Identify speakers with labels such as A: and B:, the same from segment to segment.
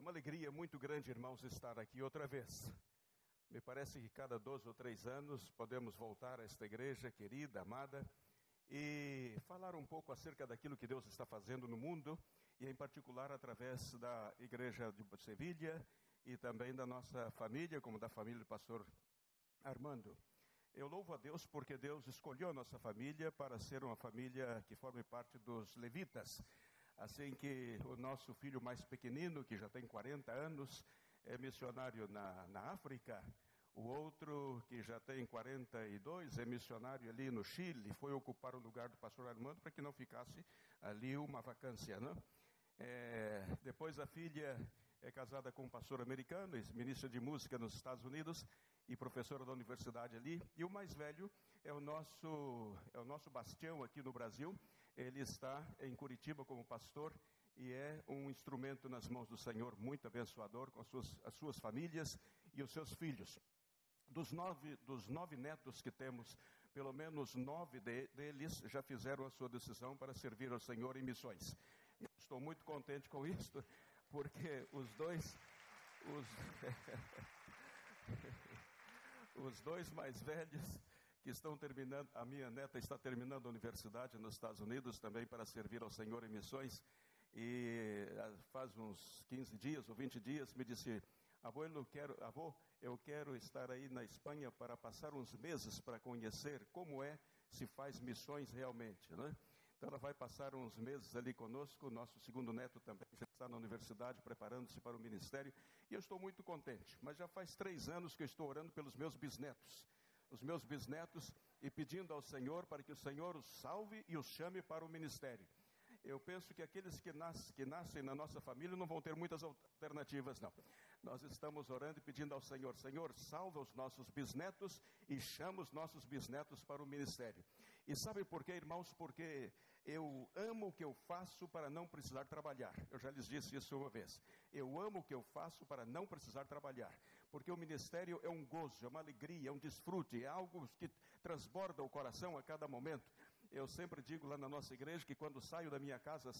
A: É uma alegria muito grande, irmãos, estar aqui outra vez. Me parece que cada dois ou três anos podemos voltar a esta igreja querida, amada, e falar um pouco acerca daquilo que Deus está fazendo no mundo, e em particular através da igreja de Sevilha e também da nossa família, como da família do pastor Armando. Eu louvo a Deus porque Deus escolheu a nossa família para ser uma família que forme parte dos levitas. Assim que o nosso filho mais pequenino, que já tem 40 anos, é missionário na, na África. O outro, que já tem 42, é missionário ali no Chile, foi ocupar o lugar do pastor Armando para que não ficasse ali uma vacância. Não? É, depois a filha é casada com um pastor americano, ministra de música nos Estados Unidos e professora da universidade ali. E o mais velho é o nosso, é o nosso bastião aqui no Brasil, ele está em Curitiba como pastor e é um instrumento nas mãos do Senhor muito abençoador com as suas, as suas famílias e os seus filhos. Dos nove, dos nove netos que temos, pelo menos nove de, deles já fizeram a sua decisão para servir ao Senhor em missões. Estou muito contente com isso, porque os dois, os, os dois mais velhos que estão terminando, a minha neta está terminando a universidade nos Estados Unidos também para servir ao Senhor em missões. E ah, faz uns 15 dias ou 20 dias me disse: Avô, eu quero, avô, eu quero estar aí na Espanha para passar uns meses para conhecer como é se faz missões realmente, né? Então ela vai passar uns meses ali conosco. Nosso segundo neto também já está na universidade preparando-se para o ministério e eu estou muito contente. Mas já faz três anos que eu estou orando pelos meus bisnetos os meus bisnetos e pedindo ao Senhor para que o Senhor os salve e os chame para o ministério. Eu penso que aqueles que, nas, que nascem na nossa família não vão ter muitas alternativas, não. Nós estamos orando e pedindo ao Senhor: Senhor, salva os nossos bisnetos e chama os nossos bisnetos para o ministério. E sabe por quê, irmãos? Porque eu amo o que eu faço para não precisar trabalhar. Eu já lhes disse isso uma vez. Eu amo o que eu faço para não precisar trabalhar porque o ministério é um gozo, é uma alegria, é um desfrute, é algo que transborda o coração a cada momento. Eu sempre digo lá na nossa igreja que quando saio da minha casa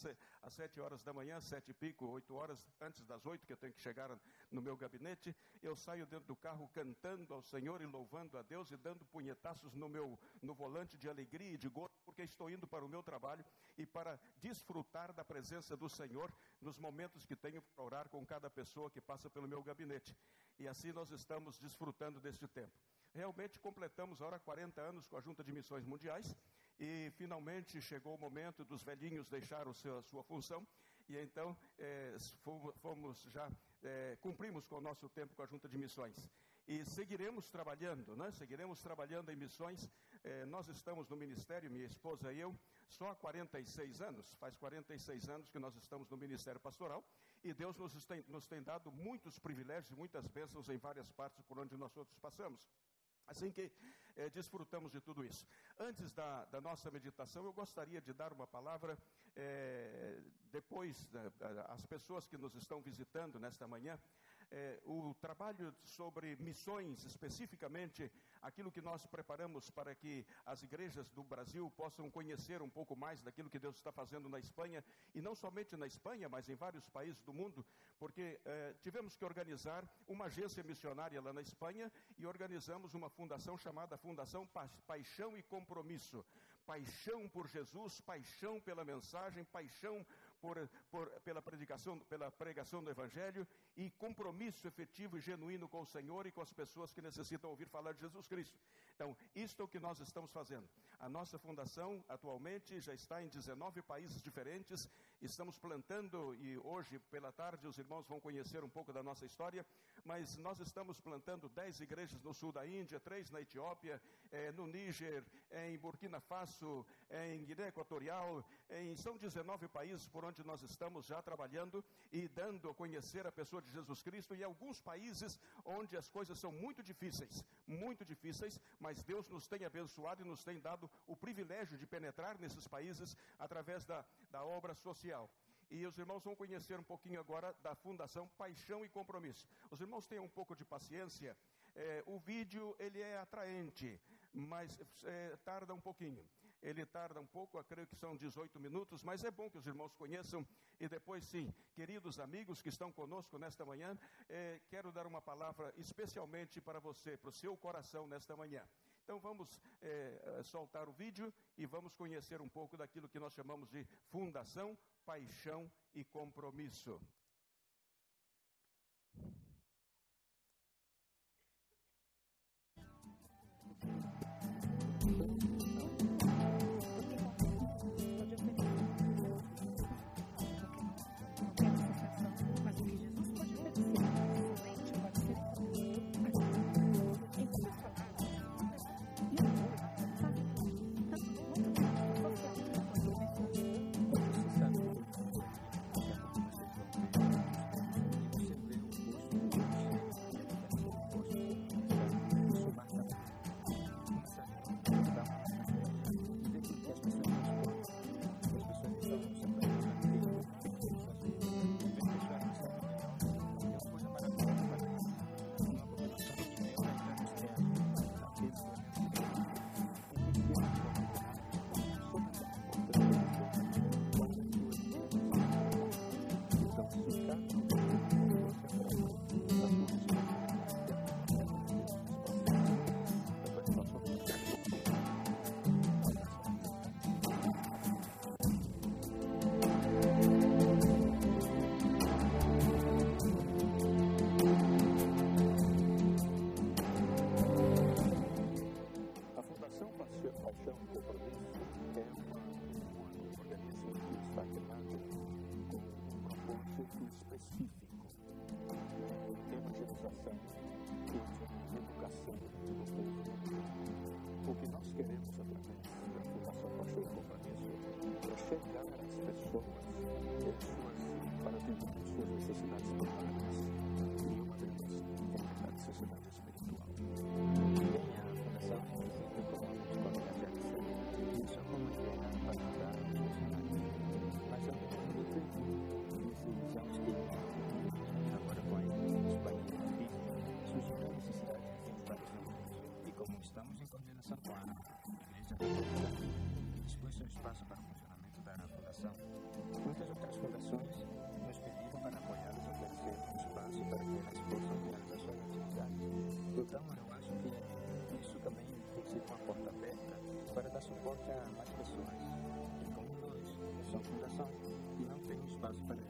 A: às sete horas da manhã, sete e pico, oito horas antes das oito, que eu tenho que chegar no meu gabinete, eu saio dentro do carro cantando ao Senhor e louvando a Deus e dando punhetaços no meu no volante de alegria e de gozo, porque estou indo para o meu trabalho e para desfrutar da presença do Senhor nos momentos que tenho para orar com cada pessoa que passa pelo meu gabinete. E assim nós estamos desfrutando deste tempo. Realmente completamos agora 40 anos com a Junta de Missões Mundiais e finalmente chegou o momento dos velhinhos deixar a sua função e então é, fomos já é, cumprimos com o nosso tempo com a Junta de Missões e seguiremos trabalhando, né? Seguiremos trabalhando em missões. É, nós estamos no ministério, minha esposa e eu, só há 46 anos. Faz 46 anos que nós estamos no ministério pastoral e Deus nos tem, nos tem dado muitos privilégios e muitas bênçãos em várias partes por onde nós outros passamos. Assim que eh, desfrutamos de tudo isso. Antes da, da, nossa meditação, eu gostaria de dar uma palavra, eh, depois, as pessoas que nos estão visitando nesta manhã, é, o trabalho sobre missões, especificamente aquilo que nós preparamos para que as igrejas do Brasil possam conhecer um pouco mais daquilo que Deus está fazendo na Espanha, e não somente na Espanha, mas em vários países do mundo, porque é, tivemos que organizar uma agência missionária lá na Espanha e organizamos uma fundação chamada Fundação pa Paixão e Compromisso. Paixão por Jesus, paixão pela mensagem, paixão por, por, pela, predicação, pela pregação do Evangelho e compromisso efetivo e genuíno com o Senhor e com as pessoas que necessitam ouvir falar de Jesus Cristo. Então, isto é o que nós estamos fazendo. A nossa fundação, atualmente, já está em 19 países diferentes. Estamos plantando, e hoje, pela tarde, os irmãos vão conhecer um pouco da nossa história, mas nós estamos plantando 10 igrejas no sul da Índia, três na Etiópia, eh, no Níger, em Burkina Faso, em Guiné Equatorial, são 19 países por onde nós estamos já trabalhando e dando a conhecer a pessoa de Jesus Cristo, e alguns países onde as coisas são muito difíceis, muito difíceis, mas Deus nos tem abençoado e nos tem dado o privilégio de penetrar nesses países através da, da obra social. E os irmãos vão conhecer um pouquinho agora da Fundação Paixão e Compromisso. Os irmãos tenham um pouco de paciência. É, o vídeo ele é atraente, mas é, tarda um pouquinho. Ele tarda um pouco, eu creio que são 18 minutos, mas é bom que os irmãos conheçam. E depois, sim, queridos amigos que estão conosco nesta manhã, eh, quero dar uma palavra especialmente para você, para o seu coração nesta manhã. Então vamos eh, soltar o vídeo e vamos conhecer um pouco daquilo que nós chamamos de fundação, paixão e compromisso.
B: administração, cursos de educação de vocês. O que nós queremos através da Fundação Pastor Companhia é chegar às pessoas Expôs seu espaço para o
C: funcionamento da fundação. Muitas outras fundações nos pediram para apoiá-los oferecer um espaço para que elas possam realizar suas atividades. Então, eu acho que isso também tem sido uma porta aberta para dar suporte a mais pessoas. E como nós, somos fundação e não temos espaço para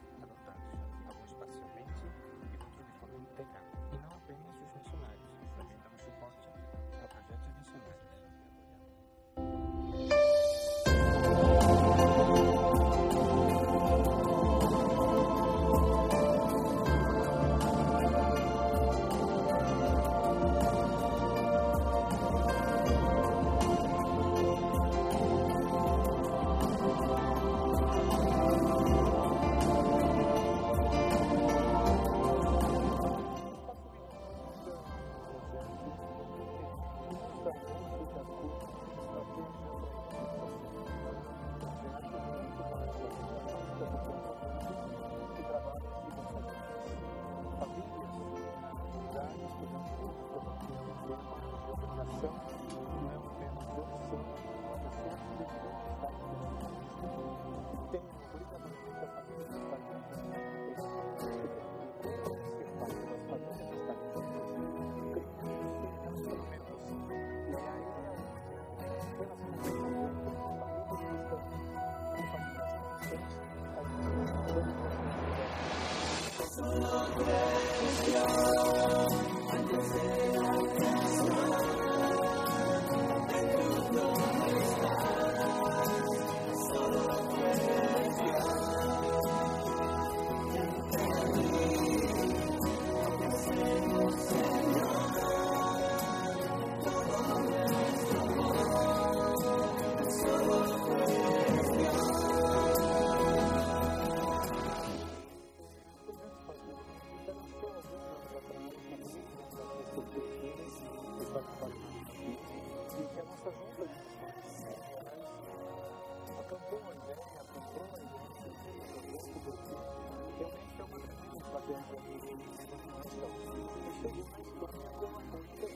C: Let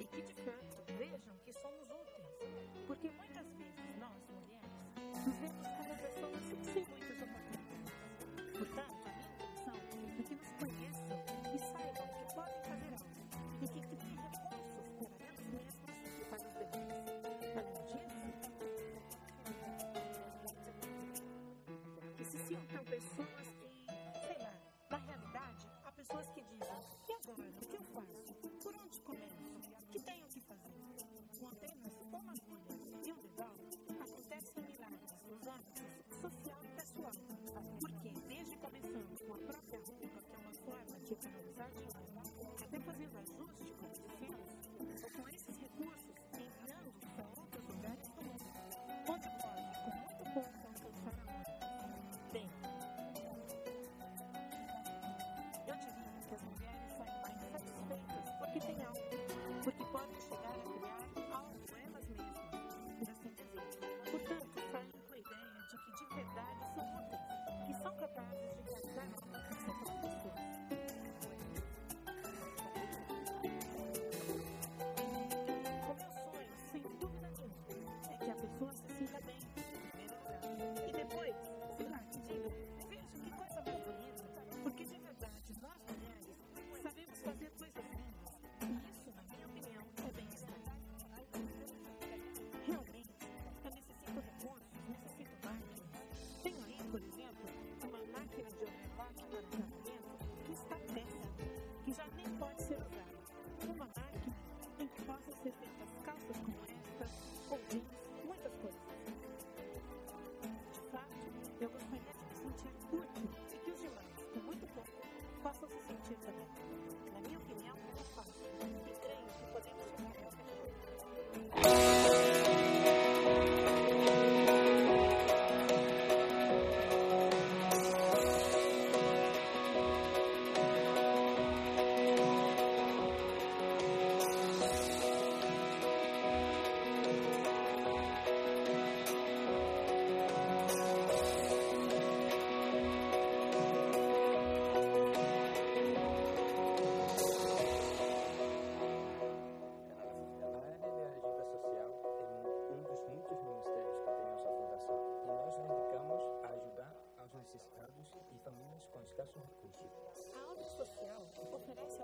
C: E que, de fato, vejam que somos úteis. Porque muitas vezes nós, mulheres, nos vemos como
B: pessoas sem muitas oportunidades. Portanto, a minha intenção é que nos conheçam e saibam que podem fazer algo e que criem recursos para elas mesmas e para os bebês. Além disso, que
C: se sintam pessoas pessoas que dizem: e agora? O que eu faço? Por onde começo? O que tenho que fazer? Com apenas uma coisa e um dedão, acontecem milagres nos âmbitos social e pessoal. Porque, desde começando com a própria roupa, que é uma forma de economizar dinheiro, até fazendo ajustes
B: com os filhos, vestimentas, calças como esta, ou jeans, muitas coisas. De fato, eu gostaria de me sentir útil e que os demais, com muito pouco, possam se sentir também.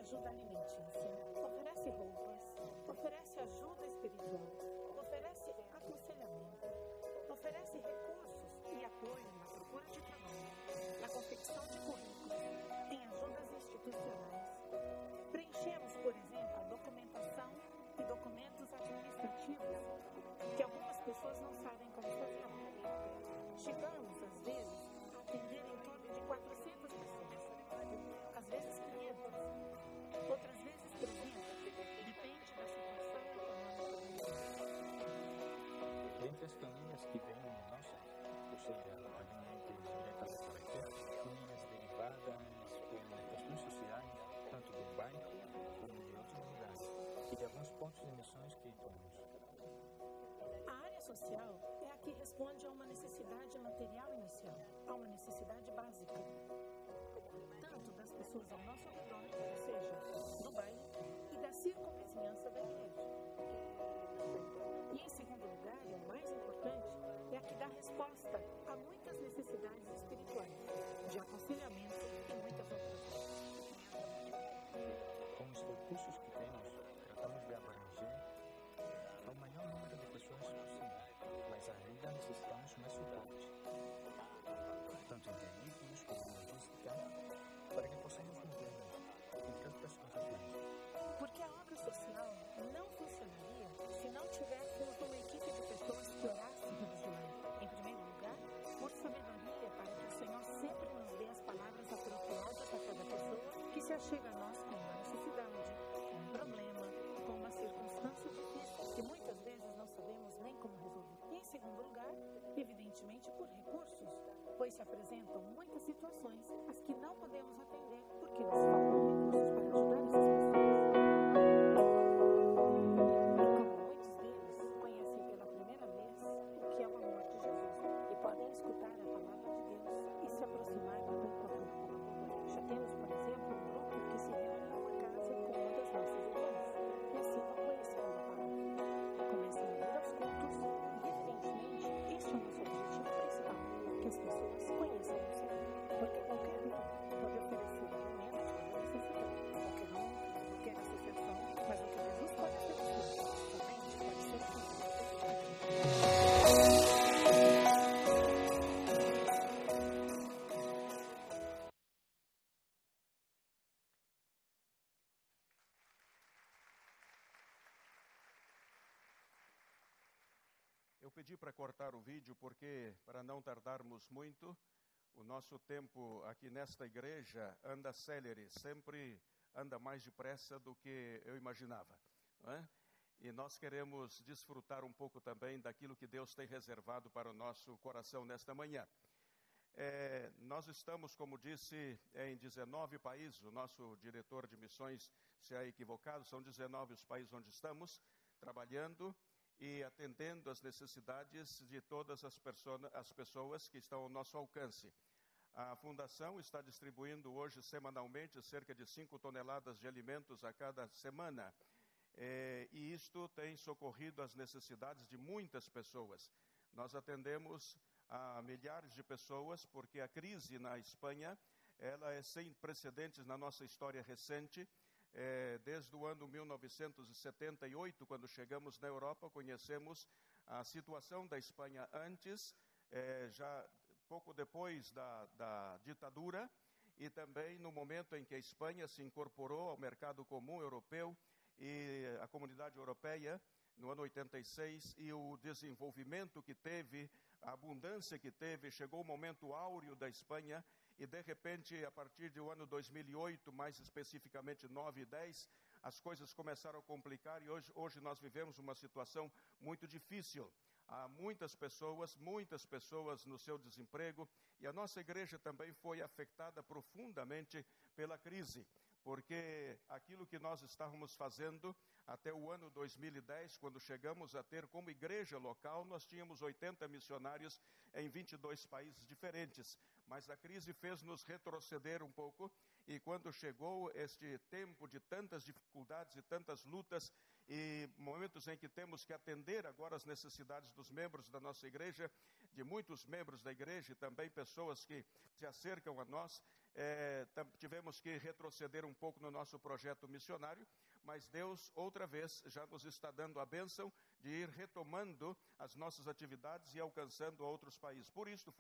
B: Ajuda alimentícia, oferece
C: roupas, oferece ajuda espiritual, oferece aconselhamento, oferece recursos e apoio na procura de trabalho, na confecção de currículos, em ajudas institucionais. Preenchemos, por exemplo, a documentação e documentos administrativos que algumas pessoas não sabem como fazer. Chegamos, às vezes, a atender em torno de 400 pessoas, às vezes 500, outras vezes 300, depende da situação econômica. Dentre as famílias que vêm no nosso, ou seja, provenientes diretas da carretera, famílias derivadas por questões sociais, tanto do bairro como de outros lugares, e de alguns pontos de missões que atuamos. A área social é a que responde a uma necessidade material inicial, a uma necessidade básica, ao nosso redor, ou seja, do bairro e da circunvizinhança da igreja. E em segundo lugar, e o mais importante, é a que dá resposta a muitas necessidades espirituais, achega a nós com uma necessidade, um problema, com uma circunstância difícil que muitas vezes não sabemos nem como resolver. E em segundo lugar, evidentemente por recursos, pois se apresentam muitas situações às que não podemos
A: atender pedi para cortar o vídeo porque, para não tardarmos muito, o nosso tempo aqui nesta igreja anda célere, sempre anda mais depressa do que eu imaginava. é? E nós queremos desfrutar um pouco também daquilo que Deus tem reservado para o nosso coração nesta manhã. É, nós estamos, como disse, em 19 países. O nosso diretor de missões se é equivocado, são 19 os países onde estamos trabalhando e atendendo às necessidades de todas as, as pessoas que estão ao nosso alcance. A Fundação está distribuindo hoje, semanalmente, cerca de 5 toneladas de alimentos a cada semana. É, e isto tem socorrido as necessidades de muitas pessoas. Nós atendemos a milhares de pessoas porque a crise na Espanha ela é sem precedentes na nossa história recente. É, desde o ano 1978, quando chegamos na Europa, conhecemos a situação da Espanha antes, é, já pouco depois da, da ditadura, e também no momento em que a Espanha se incorporou ao mercado comum europeu e a comunidade europeia no ano 86 e o desenvolvimento que teve, a abundância que teve, chegou o momento áureo da Espanha e de repente a partir do ano 2008, mais especificamente 9 e 10, as coisas começaram a complicar e hoje, hoje nós vivemos uma situação muito difícil. Há muitas pessoas, muitas pessoas no seu desemprego e a nossa igreja também foi afetada profundamente pela crise porque aquilo que nós estávamos fazendo até o ano 2010, quando chegamos a ter como igreja local, nós tínhamos 80 missionários em 22 países diferentes. Mas a crise fez nos retroceder um pouco, e quando chegou este tempo de tantas dificuldades e tantas lutas, e momentos em que temos que atender agora as necessidades dos membros da nossa igreja, de muitos membros da igreja e também pessoas que se acercam a nós, é, tivemos que retroceder um pouco no nosso projeto missionário, mas Deus, outra vez, já nos está dando a bênção de ir retomando as nossas atividades e alcançando outros países. Por isso,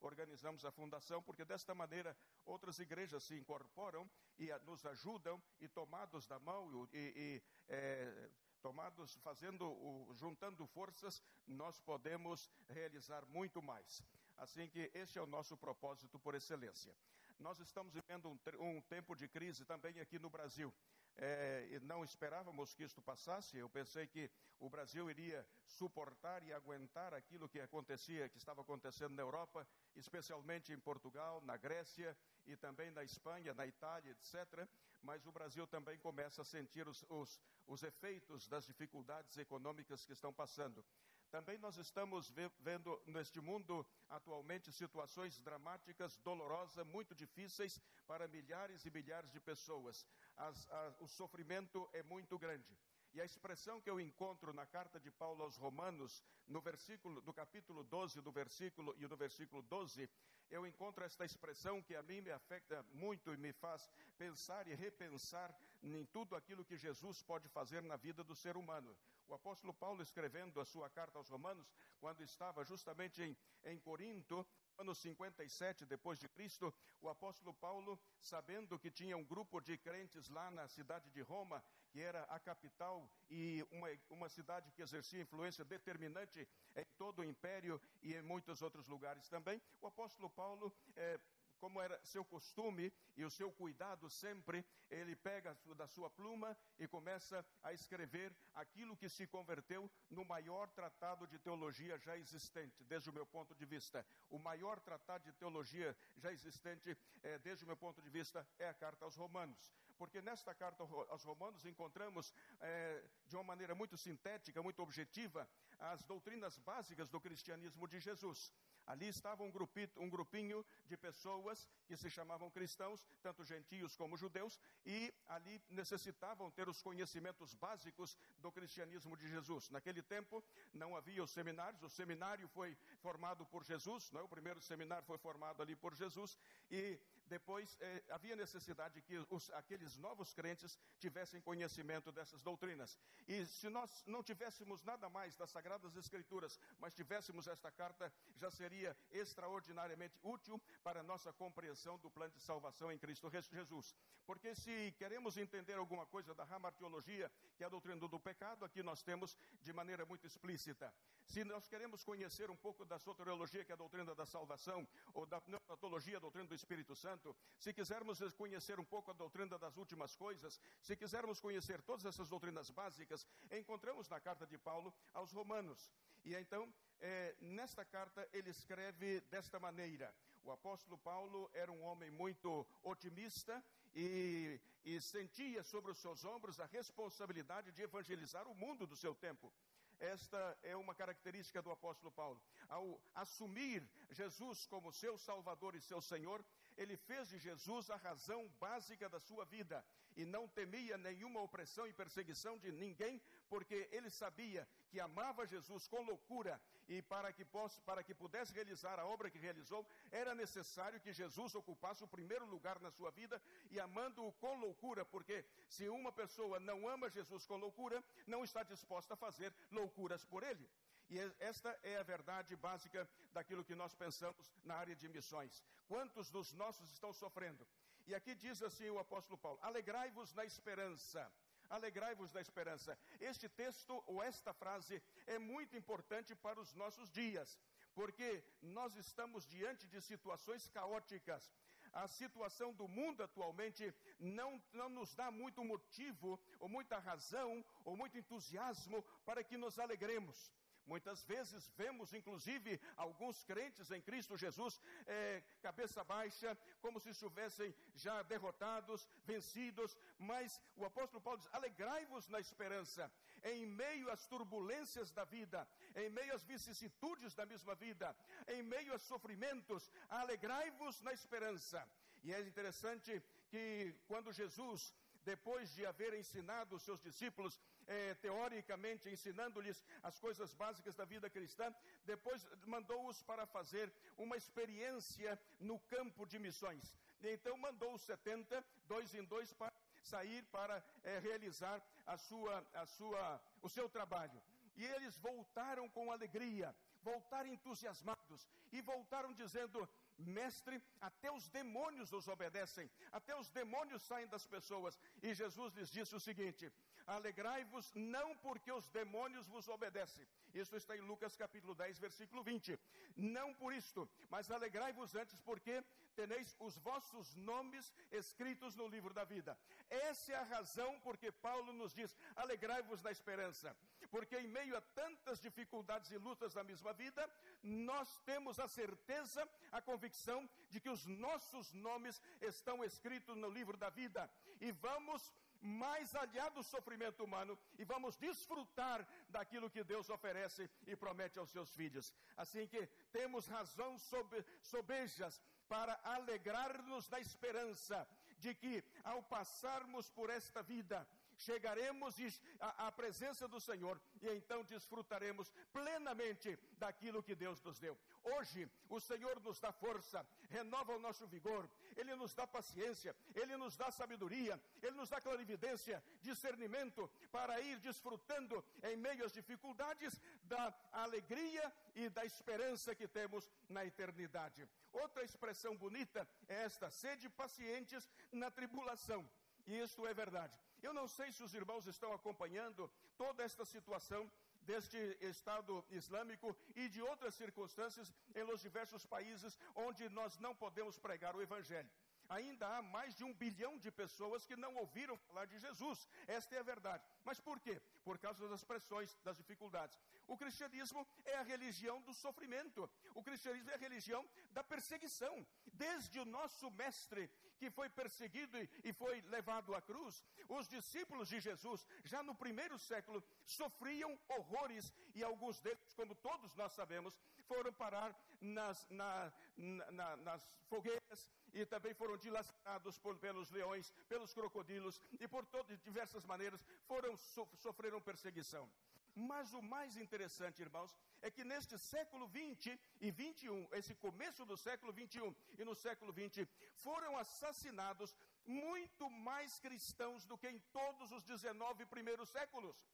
A: organizamos a fundação, porque desta maneira outras igrejas se incorporam e nos ajudam, e tomados da mão e, e é, tomados, fazendo, juntando forças, nós podemos realizar muito mais. Assim que este é o nosso propósito por excelência. Nós estamos vivendo um, um tempo de crise também aqui no Brasil. É, não esperávamos que isto passasse. Eu pensei que o Brasil iria suportar e aguentar aquilo que acontecia, que estava acontecendo na Europa, especialmente em Portugal, na Grécia e também na Espanha, na Itália, etc. Mas o Brasil também começa a sentir os, os, os efeitos das dificuldades econômicas que estão passando. Também nós estamos vendo neste mundo atualmente situações dramáticas, dolorosas, muito difíceis para milhares e milhares de pessoas. As, a, o sofrimento é muito grande. E a expressão que eu encontro na carta de Paulo aos Romanos, no versículo, do capítulo 12, do versículo e no versículo 12, eu encontro esta expressão que a mim me afeta muito e me faz pensar e repensar em tudo aquilo que Jesus pode fazer na vida do ser humano. O apóstolo Paulo, escrevendo a sua carta aos Romanos, quando estava justamente em, em Corinto, ano 57 depois de Cristo, o apóstolo Paulo, sabendo que tinha um grupo de crentes lá na cidade de Roma, que era a capital e uma, uma cidade que exercia influência determinante em todo o império e em muitos outros lugares também, o apóstolo Paulo eh, como era seu costume e o seu cuidado sempre, ele pega da sua pluma e começa a escrever aquilo que se converteu no maior tratado de teologia já existente, desde o meu ponto de vista. O maior tratado de teologia já existente, é, desde o meu ponto de vista, é a carta aos Romanos. Porque nesta carta aos Romanos encontramos, é, de uma maneira muito sintética, muito objetiva, as doutrinas básicas do cristianismo de Jesus. Ali estava um grupinho, um grupinho de pessoas que se chamavam cristãos, tanto gentios como judeus, e ali necessitavam ter os conhecimentos básicos do cristianismo de Jesus. Naquele tempo não havia os seminários, o seminário foi formado por Jesus, não é? o primeiro seminário foi formado ali por Jesus, e depois eh, havia necessidade que os, aqueles novos crentes tivessem conhecimento dessas doutrinas. E se nós não tivéssemos nada mais das Sagradas Escrituras, mas tivéssemos esta carta, já seria extraordinariamente útil para a nossa compreensão do plano de salvação em Cristo Jesus. Porque se queremos entender alguma coisa da ramartiologia, que é a doutrina do pecado, aqui nós temos de maneira muito explícita. Se nós queremos conhecer um pouco da soteriologia, que é a doutrina da salvação, ou da pneumologia, a doutrina do Espírito Santo, se quisermos conhecer um pouco a doutrina das últimas coisas, se quisermos conhecer todas essas doutrinas básicas, encontramos na carta de Paulo aos Romanos. E então, é, nesta carta, ele escreve desta maneira: o apóstolo Paulo era um homem muito otimista e, e sentia sobre os seus ombros a responsabilidade de evangelizar o mundo do seu tempo. Esta é uma característica do apóstolo Paulo. Ao assumir Jesus como seu Salvador e seu Senhor, ele fez de Jesus a razão básica da sua vida e não temia nenhuma opressão e perseguição de ninguém, porque ele sabia que amava Jesus com loucura e para que, possa, para que pudesse realizar a obra que realizou, era necessário que Jesus ocupasse o primeiro lugar na sua vida e amando-o com loucura, porque se uma pessoa não ama Jesus com loucura, não está disposta a fazer loucuras por ele. E esta é a verdade básica daquilo que nós pensamos na área de missões. Quantos dos nossos estão sofrendo? E aqui diz assim o apóstolo Paulo: alegrai-vos na esperança. Alegrai-vos da esperança. Este texto, ou esta frase, é muito importante para os nossos dias, porque nós estamos diante de situações caóticas. A situação do mundo atualmente não, não nos dá muito motivo, ou muita razão, ou muito entusiasmo para que nos alegremos. Muitas vezes vemos, inclusive, alguns crentes em Cristo Jesus, é, cabeça baixa, como se estivessem já derrotados, vencidos, mas o apóstolo Paulo diz: alegrai-vos na esperança, em meio às turbulências da vida, em meio às vicissitudes da mesma vida, em meio aos sofrimentos, alegrai-vos na esperança. E é interessante que quando Jesus depois de haver ensinado os seus discípulos, eh, teoricamente ensinando-lhes as coisas básicas da vida cristã, depois mandou-os para fazer uma experiência no campo de missões. Então mandou os 70, dois em dois, para sair para é, realizar a sua, a sua, o seu trabalho. E eles voltaram com alegria, voltaram entusiasmados e voltaram dizendo: Mestre, até os demônios nos obedecem, até os demônios saem das pessoas. E Jesus lhes disse o seguinte: Alegrai-vos não porque os demônios vos obedecem. Isso está em Lucas capítulo 10, versículo 20. Não por isto, mas alegrai-vos antes porque teneis os vossos nomes escritos no livro da vida. Essa é a razão porque Paulo nos diz: alegrai-vos na esperança. Porque em meio a tantas dificuldades e lutas da mesma vida, nós temos a certeza, a convicção de que os nossos nomes estão escritos no livro da vida. E vamos mais aliado do sofrimento humano e vamos desfrutar daquilo que Deus oferece e promete aos seus filhos. Assim que temos razão sob, sobejas para alegrar-nos da esperança de que, ao passarmos por esta vida, chegaremos à, presença do Senhor e então desfrutaremos plenamente daquilo que Deus nos deu. Hoje, o Senhor nos dá força, renova o nosso vigor, Ele nos dá paciência, Ele nos dá sabedoria, Ele nos dá clarividência, discernimento para ir desfrutando em meio às dificuldades da alegria e da esperança que temos na eternidade. Outra expressão bonita é esta: sede pacientes na tribulação. E isto é verdade. Eu não sei se os irmãos estão acompanhando toda esta situação deste Estado Islâmico e de outras circunstâncias em los diversos países onde nós não podemos pregar o Evangelho ainda há mais de um bilhão de pessoas que não ouviram falar de Jesus. Esta é a verdade. Mas por quê? Por causa das pressões, das dificuldades. O cristianismo é a religião do sofrimento. O cristianismo é a religião da perseguição. Desde o nosso mestre, que foi perseguido e foi levado à cruz, os discípulos de Jesus, já no primeiro século, sofriam horrores e alguns deles, como todos nós sabemos, foram parar nas, na, na, nas fogueiras e também foram dilacerados por, pelos leões, pelos crocodilos e por todas diversas maneiras foram so, sofreram perseguição. Mas o mais interessante, irmãos, é que neste século 20 e 21, esse começo do século 21 e no século 20, foram assassinados muito mais cristãos do que em todos os 19 primeiros séculos.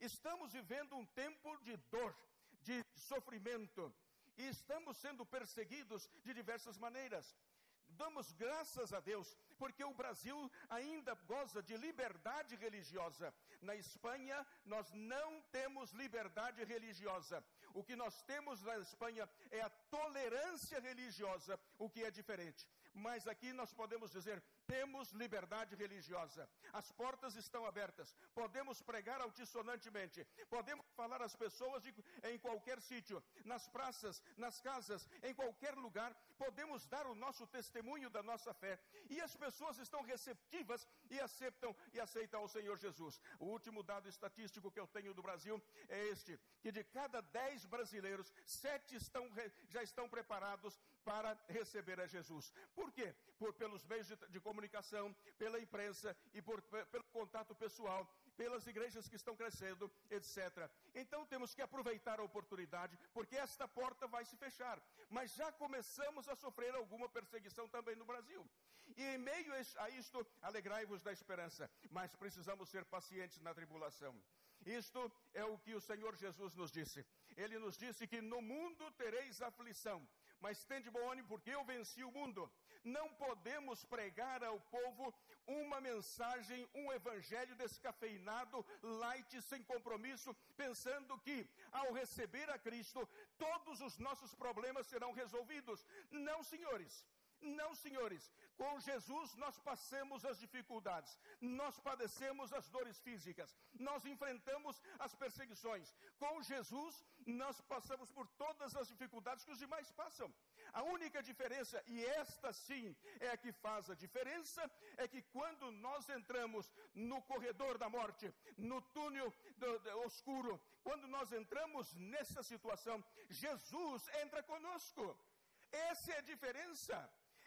A: Estamos vivendo um tempo de dor, de sofrimento, e estamos sendo perseguidos de diversas maneiras. Damos graças a Deus, porque o Brasil ainda goza de liberdade religiosa. Na Espanha, nós não temos liberdade religiosa. O que nós temos na Espanha é a tolerância religiosa, o que é diferente. Mas aqui nós podemos dizer: temos liberdade religiosa. As portas estão abertas. Podemos pregar altissonantemente. Podemos falar às pessoas de, em qualquer sítio, nas praças, nas casas, em qualquer lugar. Podemos dar o nosso testemunho da nossa fé. E as pessoas estão receptivas e aceitam e aceitam o Senhor Jesus. O último dado estatístico que eu tenho do Brasil é este: que de cada dez brasileiros, sete estão, já estão preparados para receber a Jesus. Por quê? Por, pelos meios de, de comunicação, pela imprensa e por, pelo contato pessoal, pelas igrejas que estão crescendo, etc. Então temos que aproveitar a oportunidade, porque esta porta vai se fechar. Mas já começamos a sofrer alguma perseguição também no Brasil. E em meio a isto, alegrai-vos da esperança, mas precisamos ser pacientes na tribulação. Isto é o que o Senhor Jesus nos disse. Ele nos disse que no mundo tereis aflição, mas tende bom ânimo porque eu venci o mundo. Não podemos pregar ao povo uma mensagem, um evangelho descafeinado, light, sem compromisso, pensando que ao receber a Cristo, todos os nossos problemas serão resolvidos. Não, senhores. Não, senhores. Com Jesus nós passamos as dificuldades, nós padecemos as dores físicas, nós enfrentamos as perseguições. Com Jesus nós passamos por todas as dificuldades que os demais passam. A única diferença, e esta sim é a que faz a diferença, é que quando nós entramos no corredor da morte, no túnel do, do, oscuro, quando nós entramos nessa situação, Jesus entra conosco. Essa é a diferença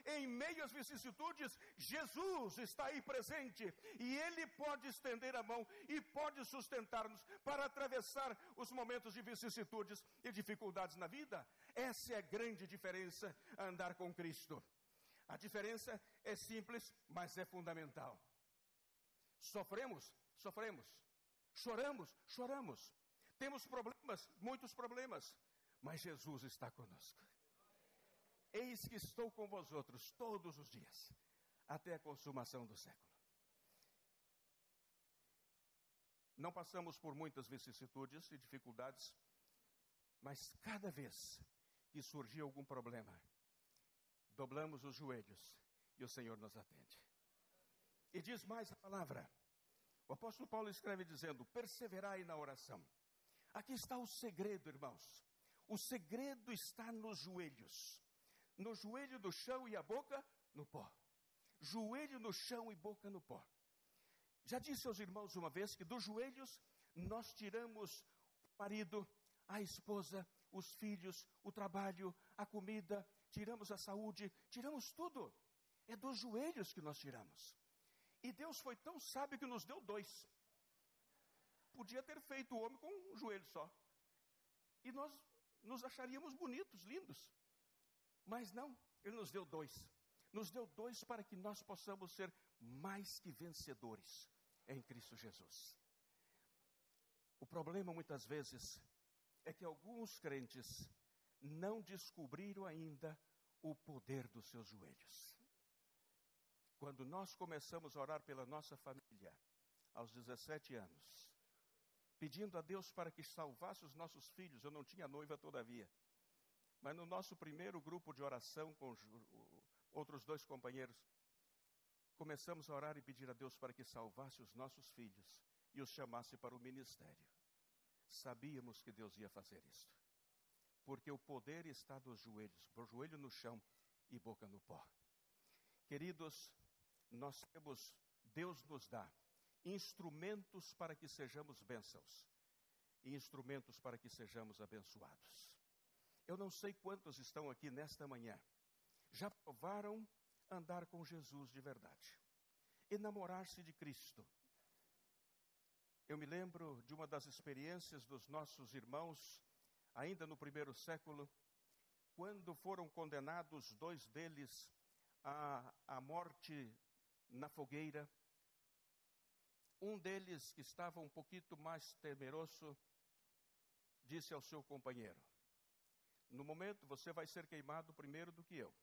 A: em meio às vicissitudes, Jesus está aí presente e Ele pode estender a mão e pode sustentar-nos para atravessar os momentos de vicissitudes e dificuldades na vida. Essa é a grande diferença andar com Cristo. A diferença é simples, mas é fundamental. Sofremos, sofremos. Choramos, choramos. Temos problemas, muitos problemas, mas Jesus está conosco. Eis que estou com vós outros todos os dias, até a consumação do século. Não passamos por muitas vicissitudes e dificuldades, mas cada vez que surgir algum problema, dobramos os joelhos e o Senhor nos atende. E diz mais a palavra. O apóstolo Paulo escreve dizendo: perseverai na oração. Aqui está o segredo, irmãos. O segredo está nos joelhos. No joelho do chão e a boca no pó. Joelho no chão e boca no pó. Já disse aos irmãos uma vez que dos joelhos nós tiramos o marido, a esposa, os filhos, o trabalho, a comida, tiramos a saúde, tiramos tudo. É dos joelhos que nós tiramos. E Deus foi tão sábio que nos deu dois. Podia ter feito o homem com um joelho só. E nós nos acharíamos bonitos, lindos. Mas não, Ele nos deu dois. Nos deu dois para que nós possamos ser mais que vencedores em Cristo Jesus. O problema muitas vezes é que alguns crentes não descobriram ainda o poder dos seus joelhos. Quando nós começamos a orar pela nossa família, aos 17 anos, pedindo a Deus para que salvasse os nossos filhos, eu não tinha noiva todavia, mas no nosso primeiro grupo de oração com os outros dois companheiros, começamos a orar e pedir a Deus para que salvasse os nossos filhos e os chamasse para o ministério. Sabíamos que Deus ia fazer isso, porque o poder está dos joelhos, joelho no chão e boca no pó. Queridos, nós temos, Deus nos dá instrumentos para que sejamos bênçãos e instrumentos para que sejamos abençoados. Eu não sei quantos estão aqui nesta manhã, já provaram andar com Jesus de verdade, enamorar-se de Cristo. Eu me lembro de uma das experiências dos nossos irmãos, ainda no primeiro século, quando foram condenados dois deles à, à morte na fogueira. Um deles, que estava um pouquinho mais temeroso, disse ao seu companheiro: No momento você vai ser queimado primeiro do que eu.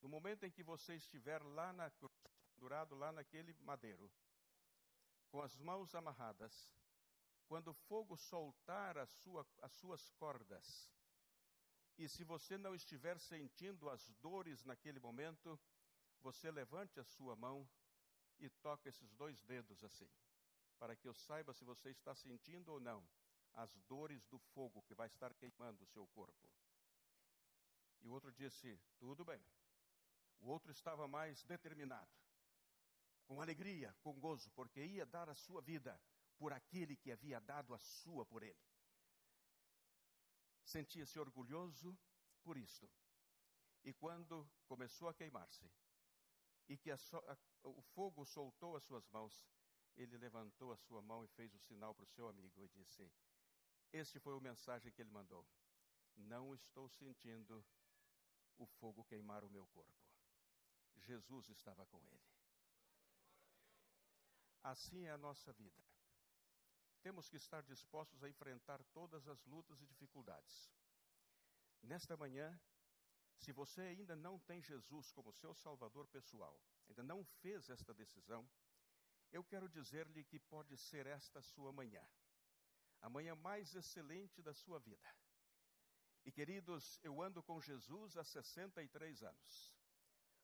A: No momento em que você estiver lá na cruz, pendurado lá naquele madeiro, com as mãos amarradas, quando o fogo soltar sua, as suas cordas, e se você não estiver sentindo as dores naquele momento, você levante a sua mão e toque esses dois dedos assim, para que eu saiba se você está sentindo ou não as dores do fogo que vai estar queimando o seu corpo. E o outro disse: Tudo bem. O outro estava mais determinado, com alegria, com gozo, porque ia dar a sua vida por aquele que havia dado a sua por ele. Sentia-se orgulhoso por isto. E quando começou a queimar-se, e que a, a, o fogo soltou as suas mãos, ele levantou a sua mão e fez o sinal para o seu amigo e disse: Este foi a mensagem que ele mandou. Não estou sentindo o fogo queimar o meu corpo. Jesus estava com ele. Assim é a nossa vida. Temos que estar dispostos a enfrentar todas as lutas e dificuldades. Nesta manhã, se você ainda não tem Jesus como seu Salvador pessoal, ainda não fez esta decisão, eu quero dizer-lhe que pode ser esta sua manhã, a manhã mais excelente da sua vida. E queridos, eu ando com Jesus há 63 anos.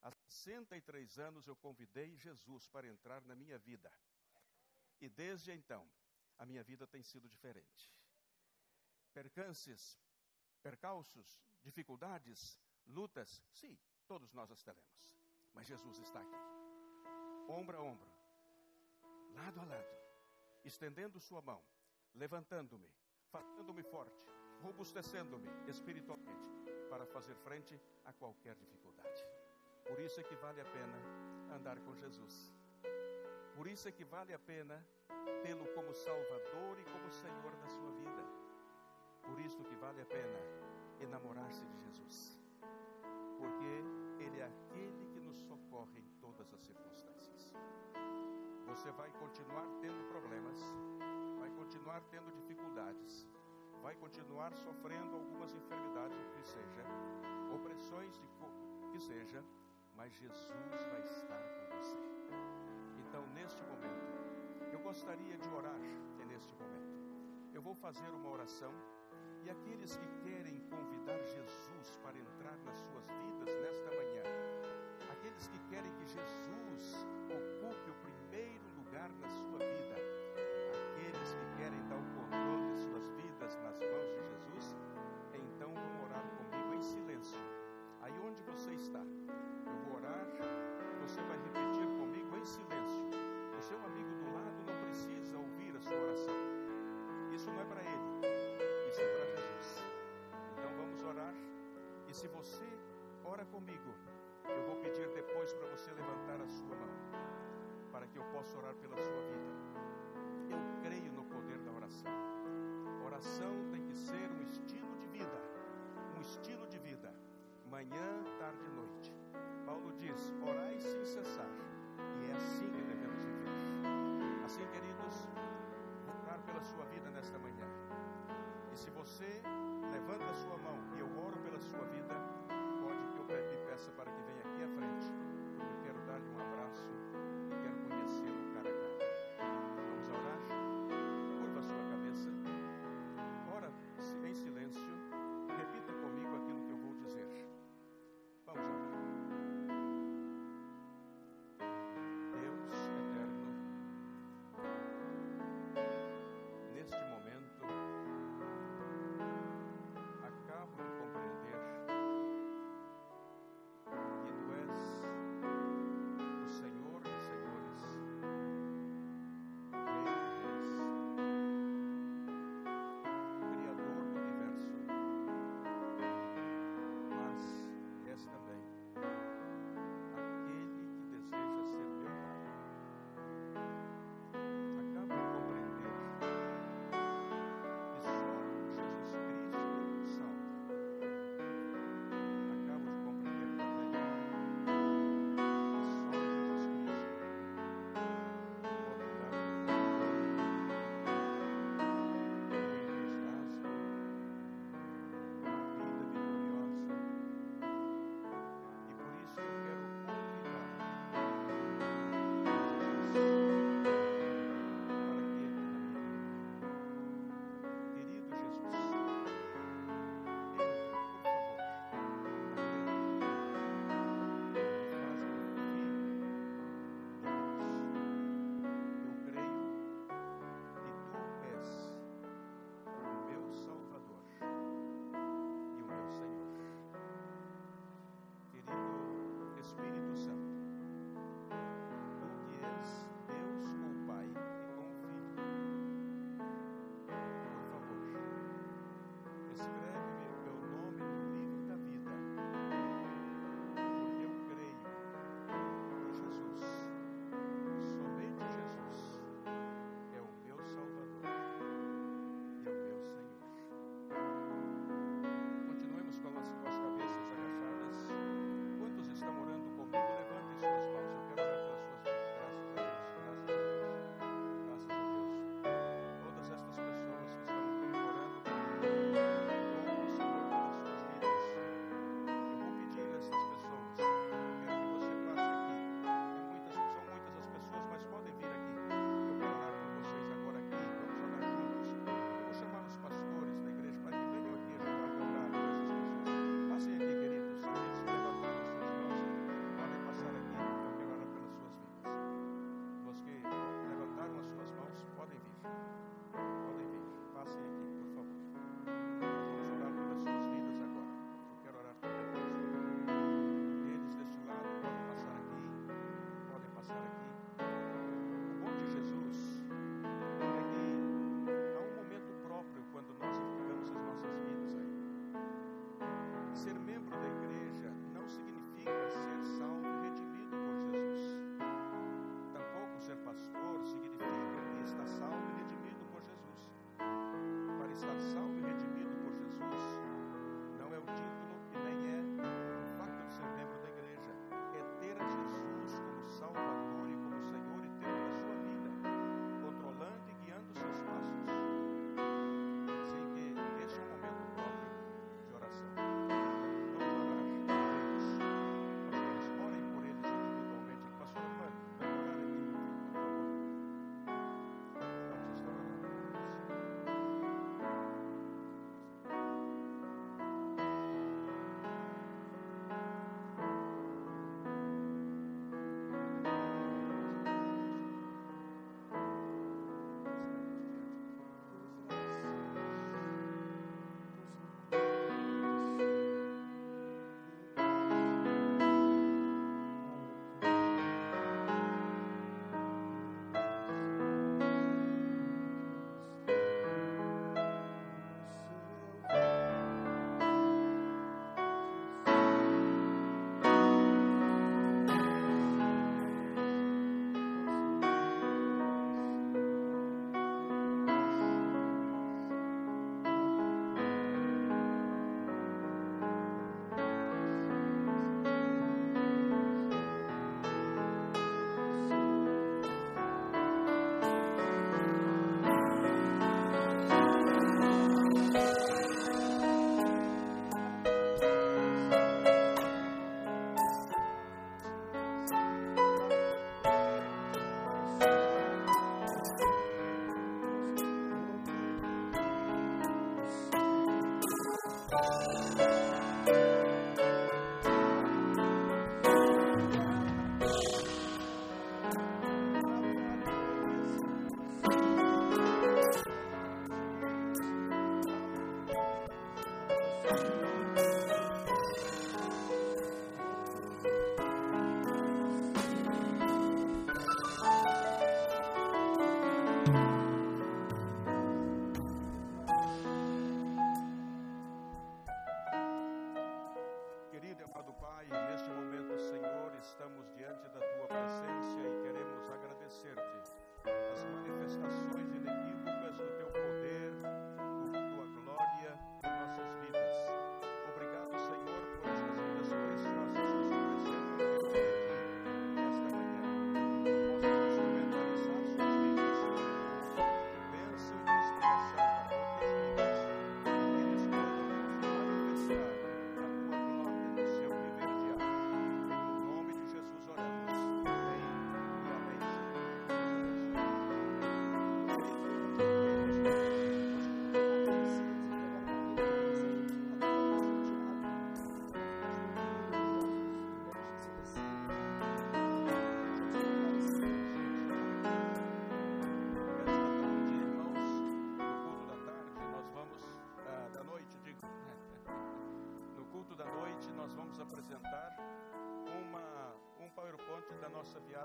A: Há 63 anos eu convidei Jesus para entrar na minha vida. E desde então, a minha vida tem sido diferente. Percances, percalços, dificuldades, Lutas, sim, todos nós as teremos. Mas Jesus está aqui, ombro a ombro, lado a lado, estendendo sua mão, levantando-me, fazendo-me forte, robustecendo-me espiritualmente para fazer frente a qualquer dificuldade. Por isso é que vale a pena andar com Jesus. Por isso é que vale a pena tê-lo como Salvador e como Senhor da sua vida. Por isso que vale a pena enamorar-se de Jesus porque Ele é aquele que nos socorre em todas as circunstâncias. Você vai continuar tendo problemas, continuar tendo dificuldades, vai continuar sofrendo algumas enfermidades, o que seja, opressões de que seja, mas Jesus vai estar com você. Então, neste momento, eu gostaria de orar é neste momento. Eu vou fazer uma oração e aqueles que querem convidar Jesus para entrar nas suas vidas nesta manhã, aqueles que querem que Jesus ocupe o primeiro lugar na sua vida, Se você ora comigo, eu vou pedir depois para você levantar a sua mão, para que eu possa orar pela sua vida. Eu creio no poder da oração. Oração tem que ser um estilo de vida, um estilo de vida, manhã, tarde e noite. Paulo diz: orai sem cessar, e é assim que devemos viver. Assim, queridos, orar pela sua vida nesta manhã. E se você levanta a sua mão e eu pela sua vida, pode que eu lhe peça para que venha aqui à frente,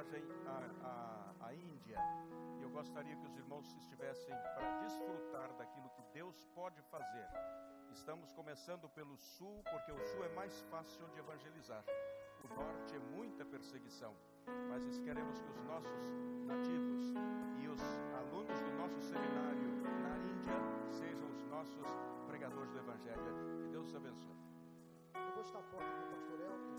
A: viagem à, à, à Índia. E eu gostaria que os irmãos estivessem para desfrutar daquilo que Deus pode fazer. Estamos começando pelo sul, porque o sul é mais fácil de evangelizar. O norte é muita perseguição. Mas queremos que os nossos nativos e os alunos do nosso seminário na Índia sejam os nossos pregadores do Evangelho. Que Deus te abençoe.
D: Eu vou estar a porta do pastor Elton.